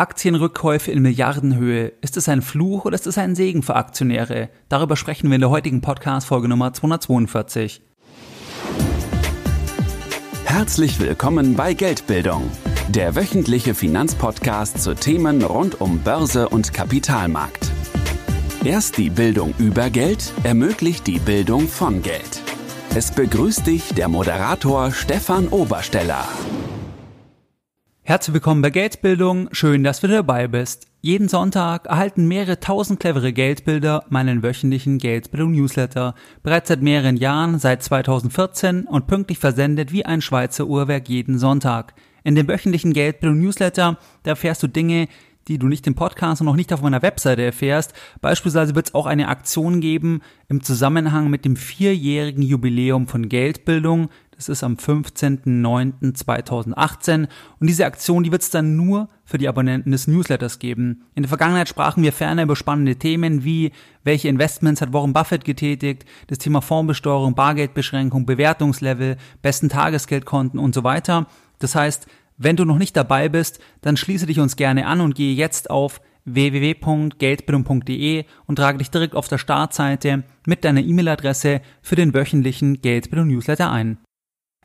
Aktienrückkäufe in Milliardenhöhe. Ist es ein Fluch oder ist es ein Segen für Aktionäre? Darüber sprechen wir in der heutigen Podcast-Folge Nummer 242. Herzlich willkommen bei Geldbildung, der wöchentliche Finanzpodcast zu Themen rund um Börse und Kapitalmarkt. Erst die Bildung über Geld ermöglicht die Bildung von Geld. Es begrüßt dich der Moderator Stefan Obersteller. Herzlich willkommen bei Geldbildung. Schön, dass du dabei bist. Jeden Sonntag erhalten mehrere tausend clevere Geldbilder meinen wöchentlichen Geldbildung Newsletter. Bereits seit mehreren Jahren, seit 2014 und pünktlich versendet wie ein Schweizer Uhrwerk jeden Sonntag. In dem wöchentlichen Geldbildung Newsletter, da erfährst du Dinge, die du nicht im Podcast und noch nicht auf meiner Webseite erfährst. Beispielsweise wird es auch eine Aktion geben im Zusammenhang mit dem vierjährigen Jubiläum von Geldbildung. Das ist am 15.09.2018 und diese Aktion, die wird es dann nur für die Abonnenten des Newsletters geben. In der Vergangenheit sprachen wir ferner über spannende Themen wie welche Investments hat Warren Buffett getätigt, das Thema Fondsbesteuerung, Bargeldbeschränkung, Bewertungslevel, besten Tagesgeldkonten und so weiter. Das heißt, wenn du noch nicht dabei bist, dann schließe dich uns gerne an und gehe jetzt auf www.geldbildung.de und trage dich direkt auf der Startseite mit deiner E-Mail-Adresse für den wöchentlichen Geldbildung Newsletter ein.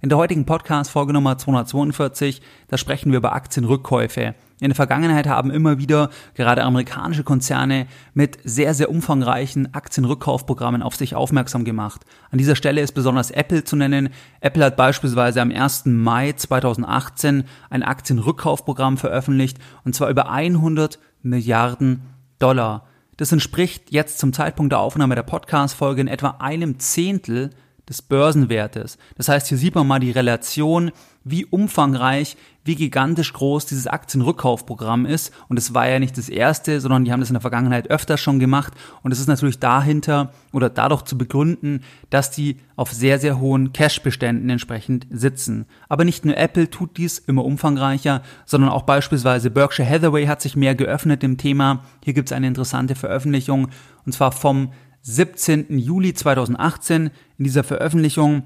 In der heutigen Podcast-Folge Nummer 242, da sprechen wir über Aktienrückkäufe. In der Vergangenheit haben immer wieder gerade amerikanische Konzerne mit sehr, sehr umfangreichen Aktienrückkaufprogrammen auf sich aufmerksam gemacht. An dieser Stelle ist besonders Apple zu nennen. Apple hat beispielsweise am 1. Mai 2018 ein Aktienrückkaufprogramm veröffentlicht und zwar über 100 Milliarden Dollar. Das entspricht jetzt zum Zeitpunkt der Aufnahme der Podcast-Folge in etwa einem Zehntel des Börsenwertes. Das heißt, hier sieht man mal die Relation, wie umfangreich, wie gigantisch groß dieses Aktienrückkaufprogramm ist. Und es war ja nicht das erste, sondern die haben das in der Vergangenheit öfter schon gemacht. Und es ist natürlich dahinter oder dadurch zu begründen, dass die auf sehr, sehr hohen Cash-Beständen entsprechend sitzen. Aber nicht nur Apple tut dies immer umfangreicher, sondern auch beispielsweise Berkshire Hathaway hat sich mehr geöffnet dem Thema. Hier gibt es eine interessante Veröffentlichung und zwar vom 17. Juli 2018 in dieser Veröffentlichung.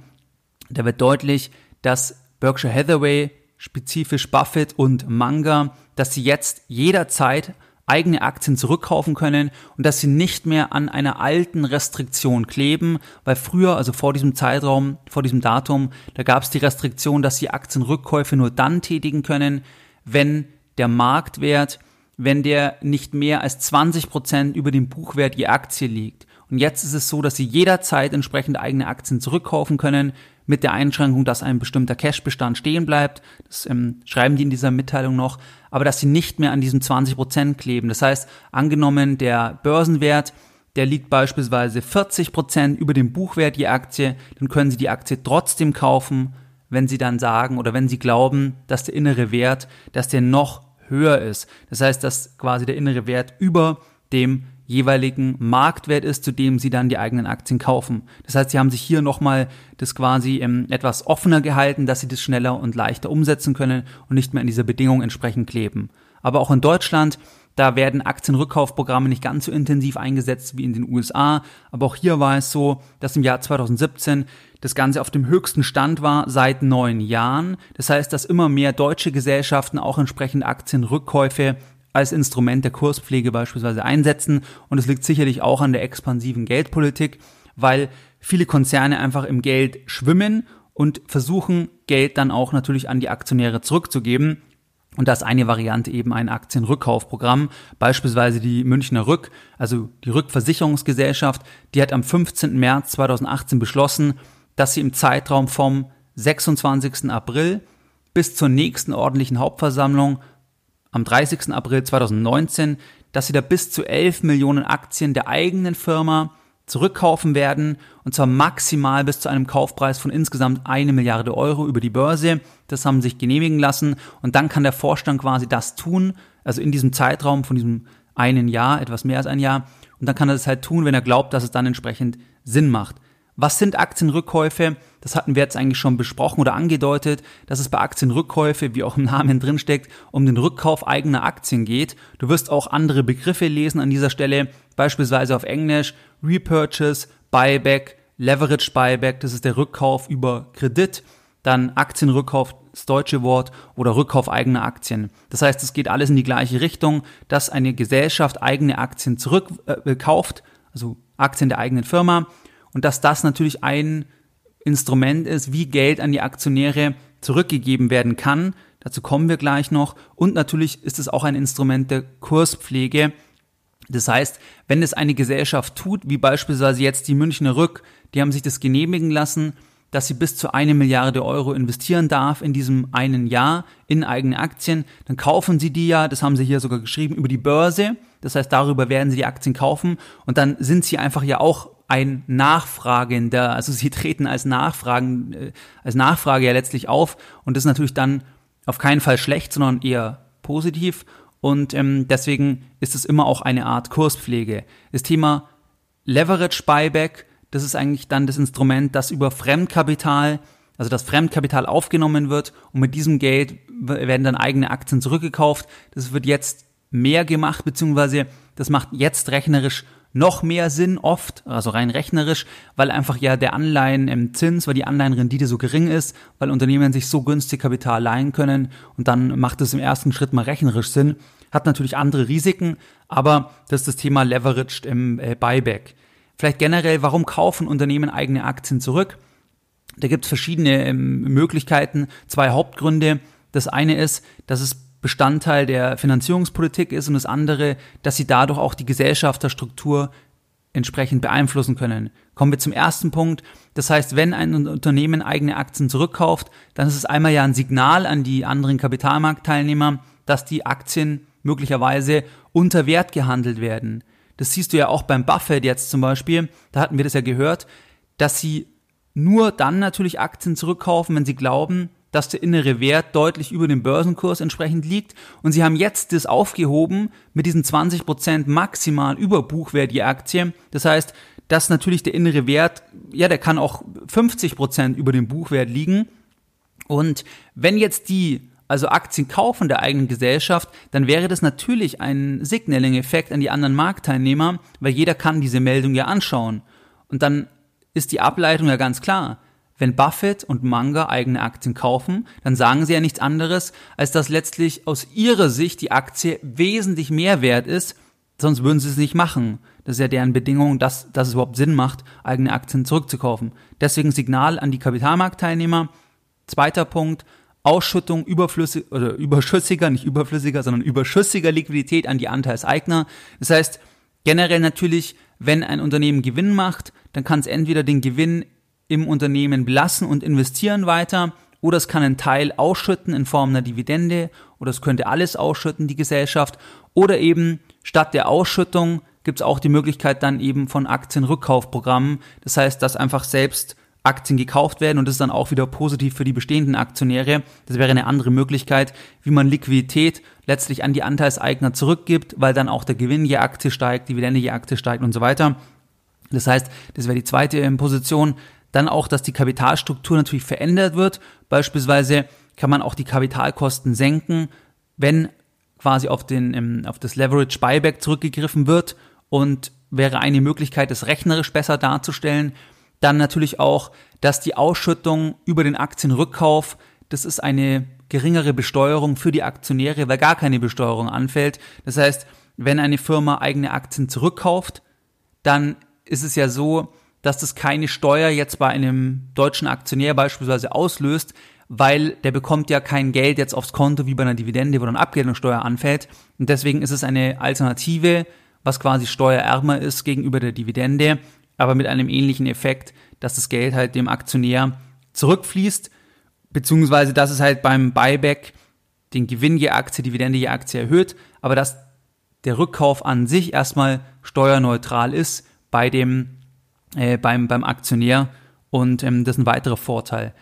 Da wird deutlich, dass Berkshire Hathaway, spezifisch Buffett und Manga, dass sie jetzt jederzeit eigene Aktien zurückkaufen können und dass sie nicht mehr an einer alten Restriktion kleben, weil früher, also vor diesem Zeitraum, vor diesem Datum, da gab es die Restriktion, dass sie Aktienrückkäufe nur dann tätigen können, wenn der Marktwert, wenn der nicht mehr als 20 Prozent über dem Buchwert je Aktie liegt. Und jetzt ist es so, dass Sie jederzeit entsprechend eigene Aktien zurückkaufen können, mit der Einschränkung, dass ein bestimmter Cashbestand stehen bleibt. Das ähm, schreiben die in dieser Mitteilung noch. Aber dass Sie nicht mehr an diesem 20% kleben. Das heißt, angenommen, der Börsenwert, der liegt beispielsweise 40% über dem Buchwert je Aktie, dann können Sie die Aktie trotzdem kaufen, wenn Sie dann sagen oder wenn Sie glauben, dass der innere Wert, dass der noch höher ist. Das heißt, dass quasi der innere Wert über dem jeweiligen Marktwert ist, zu dem sie dann die eigenen Aktien kaufen. Das heißt, sie haben sich hier nochmal das quasi ähm, etwas offener gehalten, dass sie das schneller und leichter umsetzen können und nicht mehr in dieser Bedingung entsprechend kleben. Aber auch in Deutschland, da werden Aktienrückkaufprogramme nicht ganz so intensiv eingesetzt wie in den USA. Aber auch hier war es so, dass im Jahr 2017 das Ganze auf dem höchsten Stand war seit neun Jahren. Das heißt, dass immer mehr deutsche Gesellschaften auch entsprechend Aktienrückkäufe als Instrument der Kurspflege beispielsweise einsetzen. Und es liegt sicherlich auch an der expansiven Geldpolitik, weil viele Konzerne einfach im Geld schwimmen und versuchen, Geld dann auch natürlich an die Aktionäre zurückzugeben. Und da ist eine Variante eben ein Aktienrückkaufprogramm, beispielsweise die Münchner Rück, also die Rückversicherungsgesellschaft, die hat am 15. März 2018 beschlossen, dass sie im Zeitraum vom 26. April bis zur nächsten ordentlichen Hauptversammlung am 30. April 2019, dass sie da bis zu 11 Millionen Aktien der eigenen Firma zurückkaufen werden und zwar maximal bis zu einem Kaufpreis von insgesamt eine Milliarde Euro über die Börse. Das haben sich genehmigen lassen und dann kann der Vorstand quasi das tun, also in diesem Zeitraum von diesem einen Jahr, etwas mehr als ein Jahr und dann kann er das halt tun, wenn er glaubt, dass es dann entsprechend Sinn macht. Was sind Aktienrückkäufe? Das hatten wir jetzt eigentlich schon besprochen oder angedeutet, dass es bei Aktienrückkäufe, wie auch im Namen drinsteckt, um den Rückkauf eigener Aktien geht. Du wirst auch andere Begriffe lesen an dieser Stelle, beispielsweise auf Englisch Repurchase, Buyback, Leverage Buyback, das ist der Rückkauf über Kredit, dann Aktienrückkauf das deutsche Wort, oder Rückkauf eigener Aktien. Das heißt, es geht alles in die gleiche Richtung, dass eine Gesellschaft eigene Aktien zurückkauft, äh, also Aktien der eigenen Firma, und dass das natürlich ein Instrument ist, wie Geld an die Aktionäre zurückgegeben werden kann. Dazu kommen wir gleich noch. Und natürlich ist es auch ein Instrument der Kurspflege. Das heißt, wenn es eine Gesellschaft tut, wie beispielsweise jetzt die Münchner Rück, die haben sich das genehmigen lassen, dass sie bis zu eine Milliarde Euro investieren darf in diesem einen Jahr in eigene Aktien, dann kaufen sie die ja, das haben sie hier sogar geschrieben, über die Börse. Das heißt, darüber werden sie die Aktien kaufen und dann sind sie einfach ja auch ein Nachfragender, also sie treten als Nachfragen, äh, als Nachfrage ja letztlich auf und das ist natürlich dann auf keinen Fall schlecht, sondern eher positiv und ähm, deswegen ist es immer auch eine Art Kurspflege. Das Thema Leverage Buyback, das ist eigentlich dann das Instrument, das über Fremdkapital, also das Fremdkapital aufgenommen wird und mit diesem Geld werden dann eigene Aktien zurückgekauft. Das wird jetzt mehr gemacht, beziehungsweise das macht jetzt rechnerisch noch mehr Sinn oft, also rein rechnerisch, weil einfach ja der Anleihen im Zins, weil die Anleihenrendite so gering ist, weil Unternehmen sich so günstig Kapital leihen können und dann macht es im ersten Schritt mal rechnerisch Sinn. Hat natürlich andere Risiken, aber das ist das Thema Leveraged im äh, Buyback. Vielleicht generell, warum kaufen Unternehmen eigene Aktien zurück? Da gibt es verschiedene ähm, Möglichkeiten, zwei Hauptgründe. Das eine ist, dass es Bestandteil der Finanzierungspolitik ist und das andere, dass sie dadurch auch die Gesellschafterstruktur entsprechend beeinflussen können. Kommen wir zum ersten Punkt. Das heißt, wenn ein Unternehmen eigene Aktien zurückkauft, dann ist es einmal ja ein Signal an die anderen Kapitalmarktteilnehmer, dass die Aktien möglicherweise unter Wert gehandelt werden. Das siehst du ja auch beim Buffett jetzt zum Beispiel. Da hatten wir das ja gehört, dass sie nur dann natürlich Aktien zurückkaufen, wenn sie glauben, dass der innere Wert deutlich über dem Börsenkurs entsprechend liegt. Und sie haben jetzt das aufgehoben mit diesen 20% maximal über Buchwert je Aktie. Das heißt, dass natürlich der innere Wert, ja, der kann auch 50% über dem Buchwert liegen. Und wenn jetzt die also Aktien kaufen der eigenen Gesellschaft, dann wäre das natürlich ein Signaling-Effekt an die anderen Marktteilnehmer, weil jeder kann diese Meldung ja anschauen. Und dann ist die Ableitung ja ganz klar. Wenn Buffett und Manga eigene Aktien kaufen, dann sagen sie ja nichts anderes, als dass letztlich aus ihrer Sicht die Aktie wesentlich mehr wert ist, sonst würden sie es nicht machen. Das ist ja deren Bedingung, dass, dass es überhaupt Sinn macht, eigene Aktien zurückzukaufen. Deswegen Signal an die Kapitalmarktteilnehmer. Zweiter Punkt, Ausschüttung überflüssig, oder überschüssiger, nicht überflüssiger, sondern überschüssiger Liquidität an die Anteilseigner. Das heißt, generell natürlich, wenn ein Unternehmen Gewinn macht, dann kann es entweder den Gewinn im Unternehmen belassen und investieren weiter oder es kann einen Teil ausschütten in Form einer Dividende oder es könnte alles ausschütten, die Gesellschaft oder eben statt der Ausschüttung gibt es auch die Möglichkeit dann eben von Aktienrückkaufprogrammen. Das heißt, dass einfach selbst Aktien gekauft werden und das ist dann auch wieder positiv für die bestehenden Aktionäre. Das wäre eine andere Möglichkeit, wie man Liquidität letztlich an die Anteilseigner zurückgibt, weil dann auch der Gewinn je Aktie steigt, Dividende je Aktie steigt und so weiter. Das heißt, das wäre die zweite ähm, Position. Dann auch, dass die Kapitalstruktur natürlich verändert wird. Beispielsweise kann man auch die Kapitalkosten senken, wenn quasi auf, den, auf das Leverage Buyback zurückgegriffen wird und wäre eine Möglichkeit, das rechnerisch besser darzustellen. Dann natürlich auch, dass die Ausschüttung über den Aktienrückkauf, das ist eine geringere Besteuerung für die Aktionäre, weil gar keine Besteuerung anfällt. Das heißt, wenn eine Firma eigene Aktien zurückkauft, dann ist es ja so, dass das keine Steuer jetzt bei einem deutschen Aktionär beispielsweise auslöst, weil der bekommt ja kein Geld jetzt aufs Konto wie bei einer Dividende, wo dann Abgeltungssteuer anfällt. Und deswegen ist es eine Alternative, was quasi steuerärmer ist gegenüber der Dividende, aber mit einem ähnlichen Effekt, dass das Geld halt dem Aktionär zurückfließt, beziehungsweise dass es halt beim Buyback den Gewinn je Aktie, Dividende je Aktie erhöht, aber dass der Rückkauf an sich erstmal steuerneutral ist bei dem äh, beim, beim Aktionär und ähm, das ist ein weiterer Vorteil.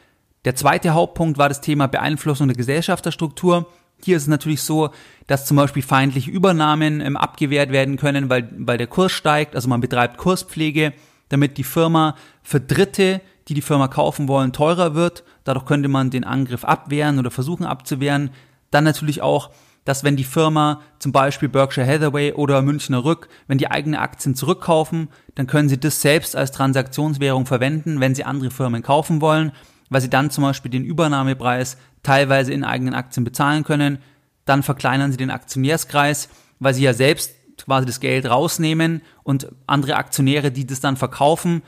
Der zweite Hauptpunkt war das Thema Beeinflussung der Gesellschafterstruktur. Hier ist es natürlich so, dass zum Beispiel feindliche Übernahmen ähm, abgewehrt werden können, weil, weil der Kurs steigt. Also man betreibt Kurspflege, damit die Firma für Dritte, die die Firma kaufen wollen, teurer wird. Dadurch könnte man den Angriff abwehren oder versuchen abzuwehren. Dann natürlich auch dass wenn die Firma zum Beispiel Berkshire Hathaway oder Münchner Rück, wenn die eigene Aktien zurückkaufen, dann können sie das selbst als Transaktionswährung verwenden, wenn sie andere Firmen kaufen wollen. weil sie dann zum Beispiel den Übernahmepreis teilweise in eigenen Aktien bezahlen können. Dann verkleinern sie den Aktionärskreis, weil sie ja selbst quasi das Geld rausnehmen und andere Aktionäre, die das dann verkaufen,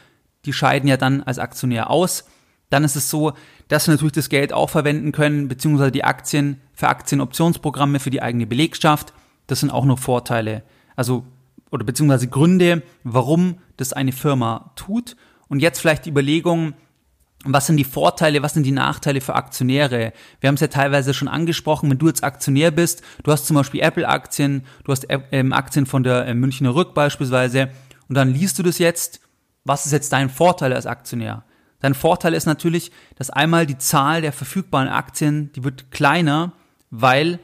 die scheiden ja dann als Aktionär aus. Dann ist es so, dass sie natürlich das Geld auch verwenden können, beziehungsweise die Aktien für Aktienoptionsprogramme für die eigene Belegschaft. Das sind auch nur Vorteile. Also, oder beziehungsweise Gründe, warum das eine Firma tut. Und jetzt vielleicht die Überlegung, was sind die Vorteile, was sind die Nachteile für Aktionäre? Wir haben es ja teilweise schon angesprochen, wenn du jetzt Aktionär bist, du hast zum Beispiel Apple-Aktien, du hast ähm, Aktien von der äh, Münchner Rück beispielsweise, und dann liest du das jetzt, was ist jetzt dein Vorteil als Aktionär? Dein Vorteil ist natürlich, dass einmal die Zahl der verfügbaren Aktien, die wird kleiner, weil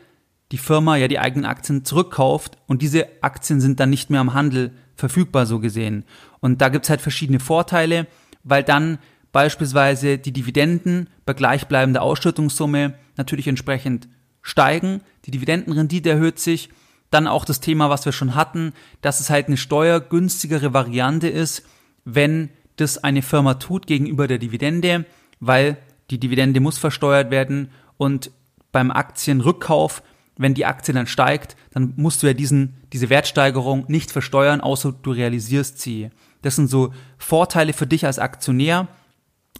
die Firma ja die eigenen Aktien zurückkauft und diese Aktien sind dann nicht mehr am Handel verfügbar, so gesehen. Und da gibt's halt verschiedene Vorteile, weil dann beispielsweise die Dividenden bei gleichbleibender Ausschüttungssumme natürlich entsprechend steigen, die Dividendenrendite erhöht sich, dann auch das Thema, was wir schon hatten, dass es halt eine steuergünstigere Variante ist, wenn das eine Firma tut gegenüber der Dividende, weil die Dividende muss versteuert werden und beim Aktienrückkauf, wenn die Aktie dann steigt, dann musst du ja diesen, diese Wertsteigerung nicht versteuern, außer du realisierst sie. Das sind so Vorteile für dich als Aktionär.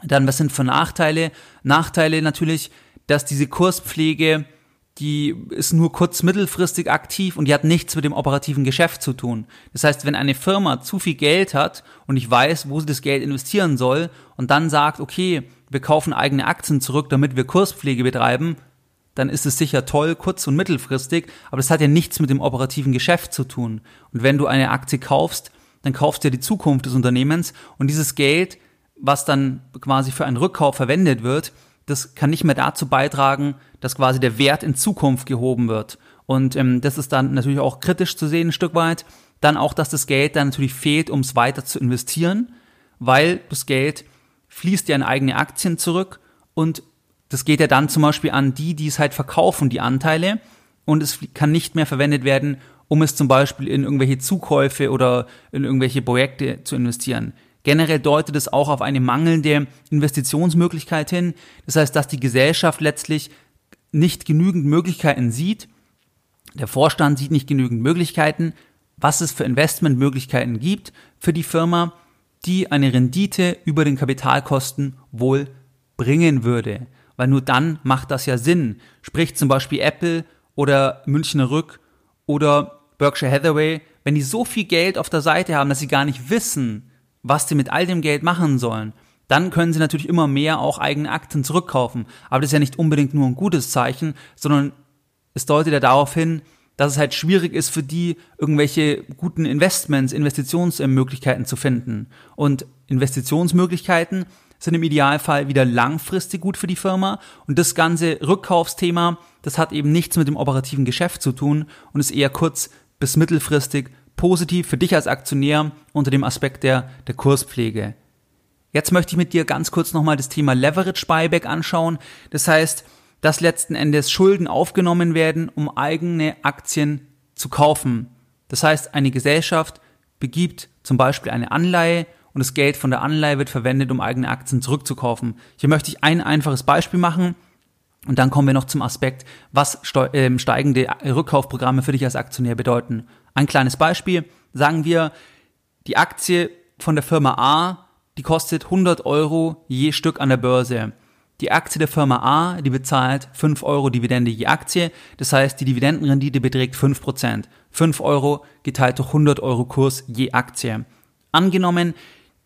Dann, was sind für Nachteile? Nachteile natürlich, dass diese Kurspflege die ist nur kurz mittelfristig aktiv und die hat nichts mit dem operativen Geschäft zu tun. Das heißt, wenn eine Firma zu viel Geld hat und ich weiß, wo sie das Geld investieren soll und dann sagt, okay, wir kaufen eigene Aktien zurück, damit wir Kurspflege betreiben, dann ist es sicher toll, kurz- und mittelfristig, aber das hat ja nichts mit dem operativen Geschäft zu tun. Und wenn du eine Aktie kaufst, dann kaufst du ja die Zukunft des Unternehmens und dieses Geld, was dann quasi für einen Rückkauf verwendet wird, das kann nicht mehr dazu beitragen, dass quasi der Wert in Zukunft gehoben wird. Und ähm, das ist dann natürlich auch kritisch zu sehen, ein Stück weit. Dann auch, dass das Geld dann natürlich fehlt, um es weiter zu investieren, weil das Geld fließt ja in eigene Aktien zurück und das geht ja dann zum Beispiel an die, die es halt verkaufen, die Anteile und es kann nicht mehr verwendet werden, um es zum Beispiel in irgendwelche Zukäufe oder in irgendwelche Projekte zu investieren. Generell deutet es auch auf eine mangelnde Investitionsmöglichkeit hin. Das heißt, dass die Gesellschaft letztlich nicht genügend Möglichkeiten sieht. Der Vorstand sieht nicht genügend Möglichkeiten, was es für Investmentmöglichkeiten gibt für die Firma, die eine Rendite über den Kapitalkosten wohl bringen würde. Weil nur dann macht das ja Sinn. Sprich zum Beispiel Apple oder Münchner Rück oder Berkshire Hathaway, wenn die so viel Geld auf der Seite haben, dass sie gar nicht wissen, was sie mit all dem Geld machen sollen, dann können sie natürlich immer mehr auch eigene Aktien zurückkaufen. Aber das ist ja nicht unbedingt nur ein gutes Zeichen, sondern es deutet ja darauf hin, dass es halt schwierig ist für die, irgendwelche guten Investments, Investitionsmöglichkeiten zu finden. Und Investitionsmöglichkeiten sind im Idealfall wieder langfristig gut für die Firma. Und das ganze Rückkaufsthema, das hat eben nichts mit dem operativen Geschäft zu tun und ist eher kurz bis mittelfristig positiv für dich als Aktionär unter dem Aspekt der, der Kurspflege. Jetzt möchte ich mit dir ganz kurz nochmal das Thema Leverage Buyback anschauen. Das heißt, dass letzten Endes Schulden aufgenommen werden, um eigene Aktien zu kaufen. Das heißt, eine Gesellschaft begibt zum Beispiel eine Anleihe und das Geld von der Anleihe wird verwendet, um eigene Aktien zurückzukaufen. Hier möchte ich ein einfaches Beispiel machen und dann kommen wir noch zum Aspekt, was ähm, steigende Rückkaufprogramme für dich als Aktionär bedeuten. Ein kleines Beispiel. Sagen wir, die Aktie von der Firma A, die kostet 100 Euro je Stück an der Börse. Die Aktie der Firma A, die bezahlt 5 Euro Dividende je Aktie. Das heißt, die Dividendenrendite beträgt 5%. 5 Euro geteilt durch 100 Euro Kurs je Aktie. Angenommen,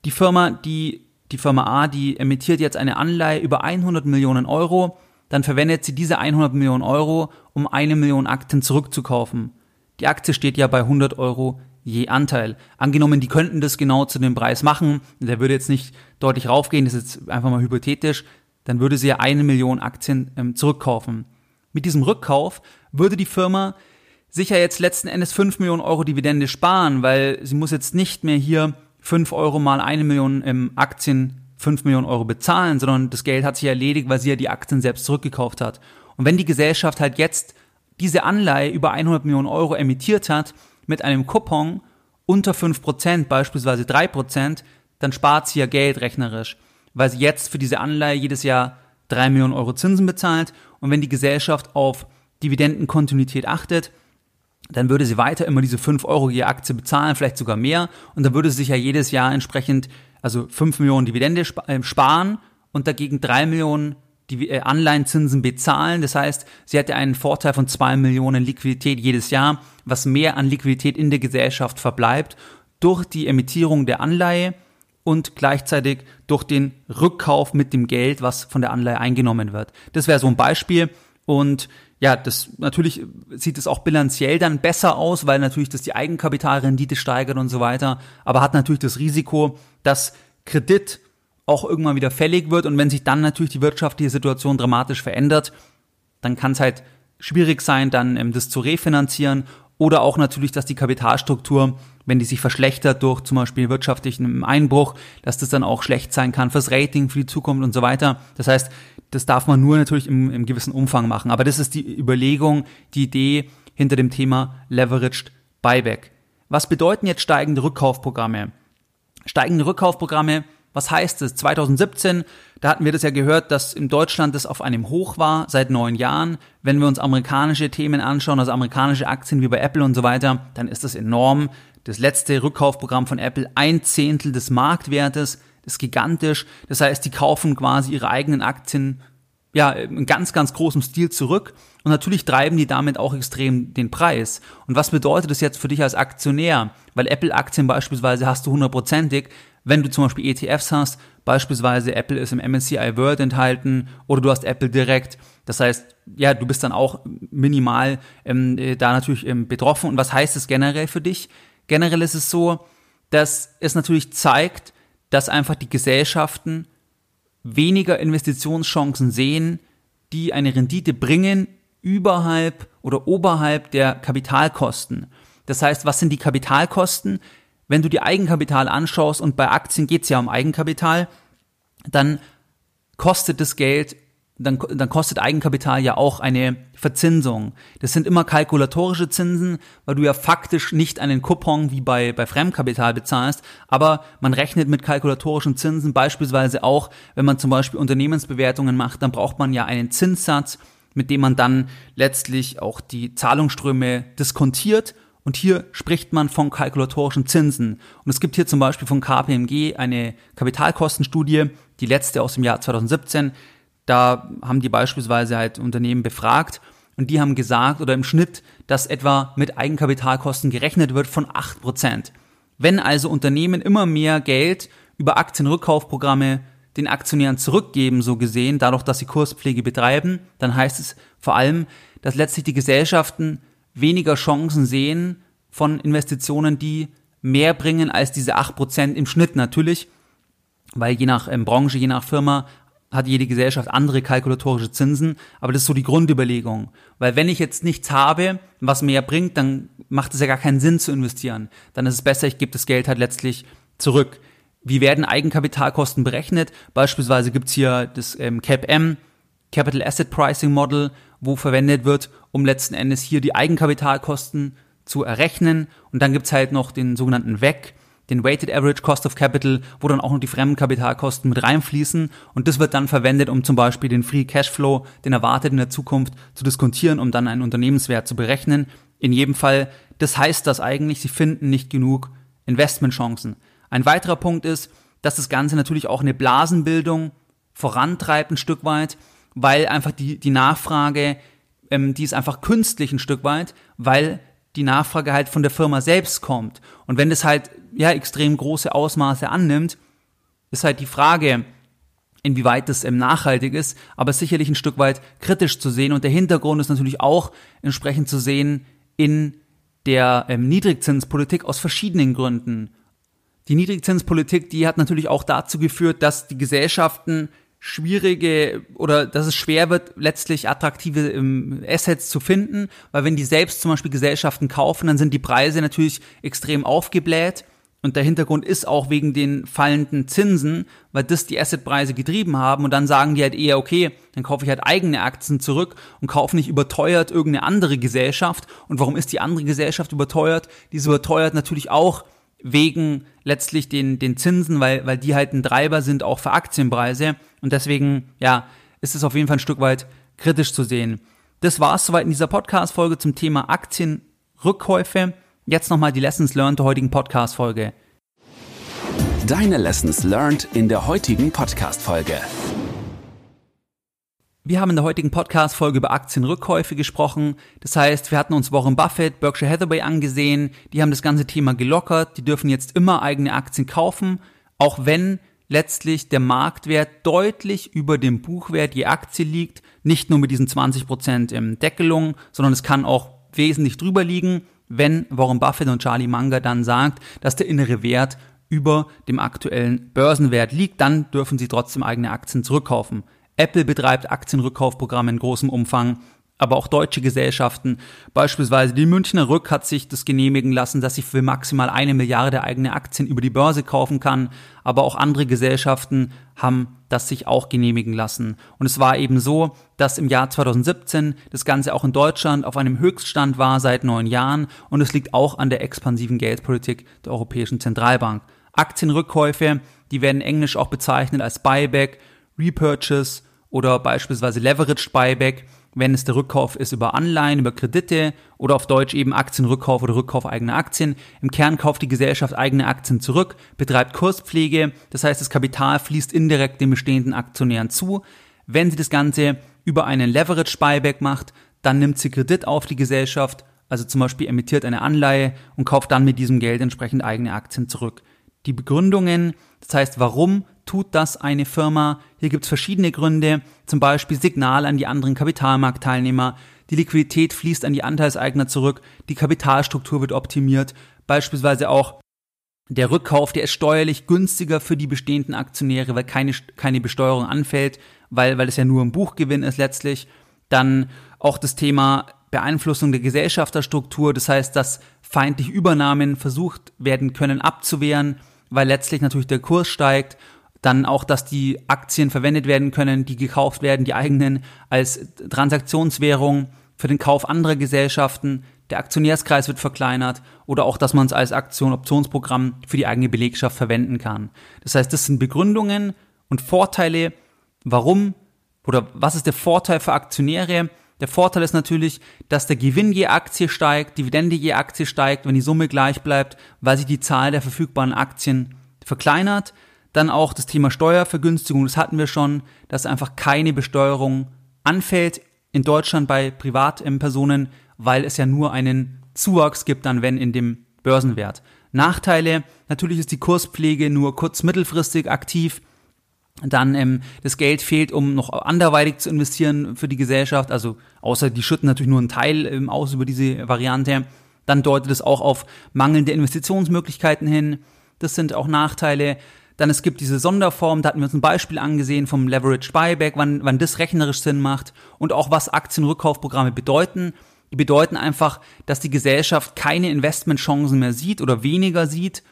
die Firma, die, die Firma A, die emittiert jetzt eine Anleihe über 100 Millionen Euro, dann verwendet sie diese 100 Millionen Euro, um eine Million Aktien zurückzukaufen. Die Aktie steht ja bei 100 Euro je Anteil. Angenommen, die könnten das genau zu dem Preis machen, der würde jetzt nicht deutlich raufgehen, das ist jetzt einfach mal hypothetisch, dann würde sie ja eine Million Aktien ähm, zurückkaufen. Mit diesem Rückkauf würde die Firma sicher jetzt letzten Endes 5 Millionen Euro Dividende sparen, weil sie muss jetzt nicht mehr hier 5 Euro mal eine Million ähm, Aktien 5 Millionen Euro bezahlen, sondern das Geld hat sich erledigt, weil sie ja die Aktien selbst zurückgekauft hat. Und wenn die Gesellschaft halt jetzt diese Anleihe über 100 Millionen Euro emittiert hat, mit einem Coupon unter 5%, beispielsweise 3%, dann spart sie ja Geld rechnerisch. weil sie jetzt für diese Anleihe jedes Jahr drei Millionen Euro Zinsen bezahlt. Und wenn die Gesellschaft auf Dividendenkontinuität achtet, dann würde sie weiter immer diese fünf Euro je Aktie bezahlen, vielleicht sogar mehr. Und dann würde sie sich ja jedes Jahr entsprechend, also fünf Millionen Dividende äh, sparen und dagegen drei Millionen die äh, Anleihenzinsen bezahlen. Das heißt, sie hätte einen Vorteil von zwei Millionen Liquidität jedes Jahr, was mehr an Liquidität in der Gesellschaft verbleibt durch die Emittierung der Anleihe und gleichzeitig durch den Rückkauf mit dem Geld, was von der Anleihe eingenommen wird. Das wäre so ein Beispiel. Und ja, das natürlich sieht es auch bilanziell dann besser aus, weil natürlich das die Eigenkapitalrendite steigert und so weiter, aber hat natürlich das Risiko, dass Kredit auch irgendwann wieder fällig wird und wenn sich dann natürlich die wirtschaftliche Situation dramatisch verändert, dann kann es halt schwierig sein, dann ähm, das zu refinanzieren oder auch natürlich, dass die Kapitalstruktur, wenn die sich verschlechtert durch zum Beispiel wirtschaftlichen Einbruch, dass das dann auch schlecht sein kann fürs Rating, für die Zukunft und so weiter. Das heißt, das darf man nur natürlich im, im gewissen Umfang machen. Aber das ist die Überlegung, die Idee hinter dem Thema Leveraged Buyback. Was bedeuten jetzt steigende Rückkaufprogramme? Steigende Rückkaufprogramme was heißt es? 2017, da hatten wir das ja gehört, dass in Deutschland das auf einem Hoch war seit neun Jahren. Wenn wir uns amerikanische Themen anschauen, also amerikanische Aktien wie bei Apple und so weiter, dann ist das enorm. Das letzte Rückkaufprogramm von Apple, ein Zehntel des Marktwertes, ist gigantisch. Das heißt, die kaufen quasi ihre eigenen Aktien ja, in ganz, ganz großem Stil zurück. Und natürlich treiben die damit auch extrem den Preis. Und was bedeutet das jetzt für dich als Aktionär? Weil Apple-Aktien beispielsweise hast du hundertprozentig, wenn du zum Beispiel ETFs hast, beispielsweise Apple ist im MSCI World enthalten oder du hast Apple direkt. Das heißt, ja, du bist dann auch minimal ähm, äh, da natürlich ähm, betroffen. Und was heißt es generell für dich? Generell ist es so, dass es natürlich zeigt, dass einfach die Gesellschaften weniger Investitionschancen sehen, die eine Rendite bringen überhalb oder oberhalb der Kapitalkosten. Das heißt, was sind die Kapitalkosten? Wenn du die Eigenkapital anschaust und bei Aktien geht es ja um Eigenkapital, dann kostet das Geld, dann, dann kostet Eigenkapital ja auch eine Verzinsung. Das sind immer kalkulatorische Zinsen, weil du ja faktisch nicht einen Coupon wie bei, bei Fremdkapital bezahlst, aber man rechnet mit kalkulatorischen Zinsen beispielsweise auch, wenn man zum Beispiel Unternehmensbewertungen macht, dann braucht man ja einen Zinssatz, mit dem man dann letztlich auch die Zahlungsströme diskontiert und hier spricht man von kalkulatorischen Zinsen. Und es gibt hier zum Beispiel von KPMG eine Kapitalkostenstudie, die letzte aus dem Jahr 2017. Da haben die beispielsweise halt Unternehmen befragt und die haben gesagt oder im Schnitt, dass etwa mit Eigenkapitalkosten gerechnet wird von 8%. Wenn also Unternehmen immer mehr Geld über Aktienrückkaufprogramme den Aktionären zurückgeben, so gesehen, dadurch, dass sie Kurspflege betreiben, dann heißt es vor allem, dass letztlich die Gesellschaften weniger Chancen sehen von Investitionen, die mehr bringen als diese acht Prozent im Schnitt natürlich, weil je nach ähm, Branche, je nach Firma hat jede Gesellschaft andere kalkulatorische Zinsen, aber das ist so die Grundüberlegung. Weil wenn ich jetzt nichts habe, was mehr bringt, dann macht es ja gar keinen Sinn zu investieren. Dann ist es besser, ich gebe das Geld halt letztlich zurück. Wie werden Eigenkapitalkosten berechnet? Beispielsweise gibt's hier das ähm, CAP-M, Capital Asset Pricing Model, wo verwendet wird, um letzten Endes hier die Eigenkapitalkosten zu errechnen. Und dann gibt's halt noch den sogenannten WACC, den Weighted Average Cost of Capital, wo dann auch noch die Fremdkapitalkosten mit reinfließen. Und das wird dann verwendet, um zum Beispiel den Free Cashflow, den erwartet in der Zukunft, zu diskontieren, um dann einen Unternehmenswert zu berechnen. In jedem Fall, das heißt das eigentlich, sie finden nicht genug Investmentchancen. Ein weiterer Punkt ist, dass das Ganze natürlich auch eine Blasenbildung vorantreibt ein Stück weit weil einfach die, die Nachfrage, ähm, die ist einfach künstlich ein Stück weit, weil die Nachfrage halt von der Firma selbst kommt. Und wenn das halt ja extrem große Ausmaße annimmt, ist halt die Frage, inwieweit das ähm, nachhaltig ist, aber sicherlich ein Stück weit kritisch zu sehen. Und der Hintergrund ist natürlich auch entsprechend zu sehen in der ähm, Niedrigzinspolitik aus verschiedenen Gründen. Die Niedrigzinspolitik, die hat natürlich auch dazu geführt, dass die Gesellschaften schwierige oder dass es schwer wird, letztlich attraktive ähm, Assets zu finden, weil wenn die selbst zum Beispiel Gesellschaften kaufen, dann sind die Preise natürlich extrem aufgebläht. Und der Hintergrund ist auch wegen den fallenden Zinsen, weil das die Assetpreise getrieben haben und dann sagen die halt eher, okay, dann kaufe ich halt eigene Aktien zurück und kaufe nicht überteuert irgendeine andere Gesellschaft. Und warum ist die andere Gesellschaft überteuert? Die ist überteuert natürlich auch wegen letztlich den, den Zinsen, weil, weil die halt ein Treiber sind auch für Aktienpreise. Und deswegen, ja, ist es auf jeden Fall ein Stück weit kritisch zu sehen. Das war es soweit in dieser Podcast-Folge zum Thema Aktienrückkäufe. Jetzt nochmal die Lessons learned der heutigen Podcast-Folge. Deine Lessons learned in der heutigen Podcast-Folge. Wir haben in der heutigen Podcast-Folge über Aktienrückkäufe gesprochen. Das heißt, wir hatten uns Warren Buffett, Berkshire Hathaway angesehen. Die haben das ganze Thema gelockert. Die dürfen jetzt immer eigene Aktien kaufen, auch wenn letztlich der Marktwert deutlich über dem Buchwert je Aktie liegt. Nicht nur mit diesen 20% im Deckelung, sondern es kann auch wesentlich drüber liegen, wenn Warren Buffett und Charlie Munger dann sagt, dass der innere Wert über dem aktuellen Börsenwert liegt, dann dürfen sie trotzdem eigene Aktien zurückkaufen. Apple betreibt Aktienrückkaufprogramme in großem Umfang, aber auch deutsche Gesellschaften, beispielsweise die Münchner Rück hat sich das genehmigen lassen, dass sie für maximal eine Milliarde eigene Aktien über die Börse kaufen kann, aber auch andere Gesellschaften haben das sich auch genehmigen lassen. Und es war eben so, dass im Jahr 2017 das Ganze auch in Deutschland auf einem Höchststand war seit neun Jahren und es liegt auch an der expansiven Geldpolitik der Europäischen Zentralbank. Aktienrückkäufe, die werden englisch auch bezeichnet als Buyback, Repurchase oder beispielsweise Leveraged Buyback, wenn es der Rückkauf ist über Anleihen, über Kredite oder auf Deutsch eben Aktienrückkauf oder Rückkauf eigener Aktien. Im Kern kauft die Gesellschaft eigene Aktien zurück, betreibt Kurspflege, das heißt das Kapital fließt indirekt den bestehenden Aktionären zu. Wenn sie das Ganze über einen Leveraged Buyback macht, dann nimmt sie Kredit auf die Gesellschaft, also zum Beispiel emittiert eine Anleihe und kauft dann mit diesem Geld entsprechend eigene Aktien zurück. Die Begründungen, das heißt, warum tut das eine Firma? Hier gibt es verschiedene Gründe, zum Beispiel Signal an die anderen Kapitalmarktteilnehmer, die Liquidität fließt an die Anteilseigner zurück, die Kapitalstruktur wird optimiert, beispielsweise auch der Rückkauf, der ist steuerlich günstiger für die bestehenden Aktionäre, weil keine, keine Besteuerung anfällt, weil, weil es ja nur ein Buchgewinn ist letztlich. Dann auch das Thema Beeinflussung der Gesellschafterstruktur, das heißt, dass feindliche Übernahmen versucht werden können abzuwehren, weil letztlich natürlich der Kurs steigt. Dann auch, dass die Aktien verwendet werden können, die gekauft werden, die eigenen als Transaktionswährung für den Kauf anderer Gesellschaften. Der Aktionärskreis wird verkleinert oder auch, dass man es als Aktion Optionsprogramm für die eigene Belegschaft verwenden kann. Das heißt, das sind Begründungen und Vorteile, warum oder was ist der Vorteil für Aktionäre, der Vorteil ist natürlich, dass der Gewinn je Aktie steigt, Dividende je Aktie steigt, wenn die Summe gleich bleibt, weil sich die Zahl der verfügbaren Aktien verkleinert. Dann auch das Thema Steuervergünstigung, das hatten wir schon, dass einfach keine Besteuerung anfällt in Deutschland bei Privatpersonen, weil es ja nur einen Zuwachs gibt dann, wenn in dem Börsenwert. Nachteile, natürlich ist die Kurspflege nur kurz-mittelfristig aktiv, dann ähm, das Geld fehlt, um noch anderweitig zu investieren für die Gesellschaft. Also außer die schütten natürlich nur einen Teil ähm, aus über diese Variante. Dann deutet es auch auf mangelnde Investitionsmöglichkeiten hin. Das sind auch Nachteile. Dann es gibt diese Sonderform, da hatten wir uns ein Beispiel angesehen vom Leverage Buyback, wann, wann das rechnerisch Sinn macht und auch was Aktienrückkaufprogramme bedeuten. Die bedeuten einfach, dass die Gesellschaft keine Investmentchancen mehr sieht oder weniger sieht,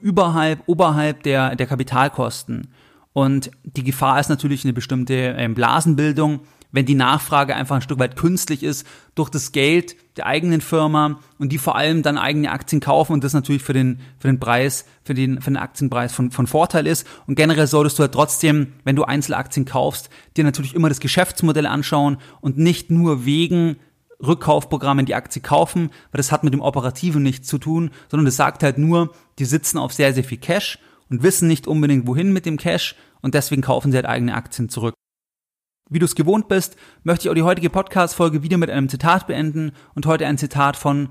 überhalb, oberhalb der, der Kapitalkosten. Und die Gefahr ist natürlich eine bestimmte ähm, Blasenbildung, wenn die Nachfrage einfach ein Stück weit künstlich ist durch das Geld der eigenen Firma und die vor allem dann eigene Aktien kaufen und das natürlich für den, für den Preis, für den, für den Aktienpreis von, von Vorteil ist. Und generell solltest du halt trotzdem, wenn du Einzelaktien kaufst, dir natürlich immer das Geschäftsmodell anschauen und nicht nur wegen Rückkaufprogrammen die Aktie kaufen, weil das hat mit dem Operativen nichts zu tun, sondern das sagt halt nur, die sitzen auf sehr, sehr viel Cash und wissen nicht unbedingt wohin mit dem Cash und deswegen kaufen sie halt eigene Aktien zurück. Wie du es gewohnt bist, möchte ich auch die heutige Podcast-Folge wieder mit einem Zitat beenden und heute ein Zitat von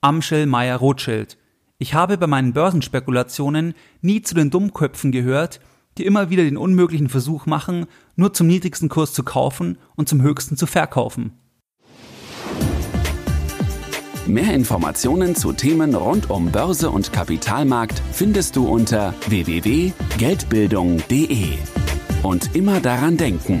Amschel Meyer Rothschild. Ich habe bei meinen Börsenspekulationen nie zu den Dummköpfen gehört, die immer wieder den unmöglichen Versuch machen, nur zum niedrigsten Kurs zu kaufen und zum höchsten zu verkaufen. Mehr Informationen zu Themen rund um Börse und Kapitalmarkt findest du unter www.geldbildung.de. Und immer daran denken,